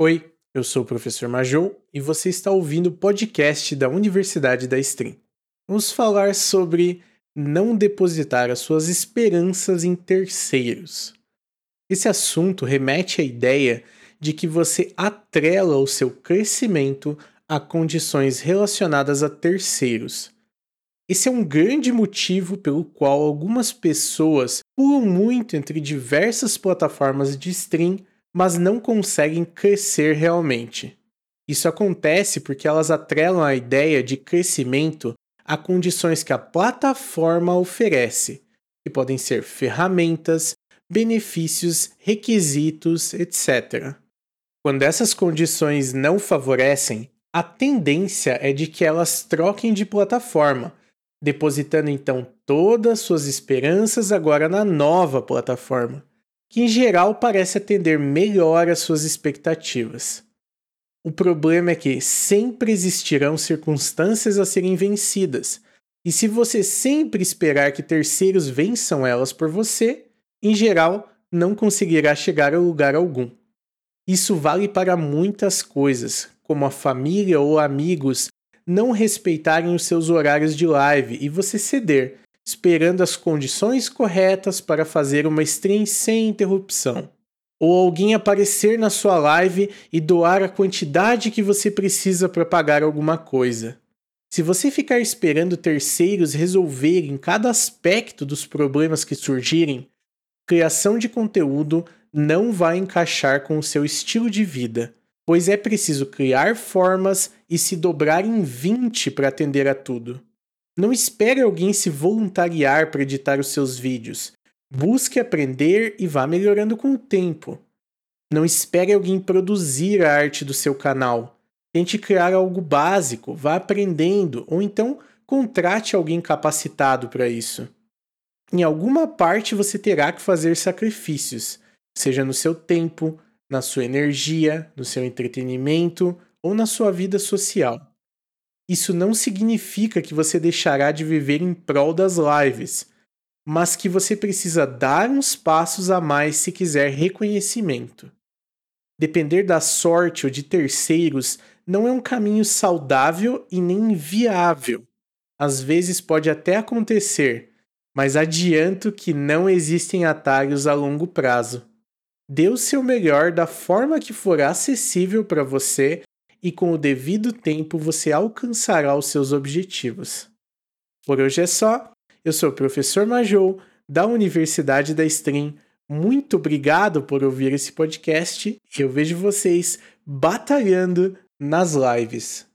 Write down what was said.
Oi, eu sou o professor Majou e você está ouvindo o podcast da Universidade da Stream. Vamos falar sobre não depositar as suas esperanças em terceiros. Esse assunto remete à ideia de que você atrela o seu crescimento a condições relacionadas a terceiros. Esse é um grande motivo pelo qual algumas pessoas pulam muito entre diversas plataformas de stream mas não conseguem crescer realmente. Isso acontece porque elas atrelam a ideia de crescimento a condições que a plataforma oferece, que podem ser ferramentas, benefícios, requisitos, etc. Quando essas condições não favorecem, a tendência é de que elas troquem de plataforma, depositando então todas suas esperanças agora na nova plataforma que em geral parece atender melhor às suas expectativas. O problema é que sempre existirão circunstâncias a serem vencidas, e se você sempre esperar que terceiros vençam elas por você, em geral não conseguirá chegar a lugar algum. Isso vale para muitas coisas, como a família ou amigos não respeitarem os seus horários de live e você ceder, esperando as condições corretas para fazer uma stream sem interrupção. Ou alguém aparecer na sua live e doar a quantidade que você precisa para pagar alguma coisa. Se você ficar esperando terceiros resolverem cada aspecto dos problemas que surgirem, criação de conteúdo não vai encaixar com o seu estilo de vida, pois é preciso criar formas e se dobrar em 20 para atender a tudo. Não espere alguém se voluntariar para editar os seus vídeos. Busque aprender e vá melhorando com o tempo. Não espere alguém produzir a arte do seu canal. Tente criar algo básico, vá aprendendo, ou então contrate alguém capacitado para isso. Em alguma parte você terá que fazer sacrifícios, seja no seu tempo, na sua energia, no seu entretenimento ou na sua vida social. Isso não significa que você deixará de viver em prol das lives, mas que você precisa dar uns passos a mais se quiser reconhecimento. Depender da sorte ou de terceiros não é um caminho saudável e nem viável. Às vezes pode até acontecer, mas adianto que não existem atalhos a longo prazo. Dê o seu melhor da forma que for acessível para você e com o devido tempo você alcançará os seus objetivos. Por hoje é só. Eu sou o professor Majou, da Universidade da Stream. Muito obrigado por ouvir esse podcast. Eu vejo vocês batalhando nas lives.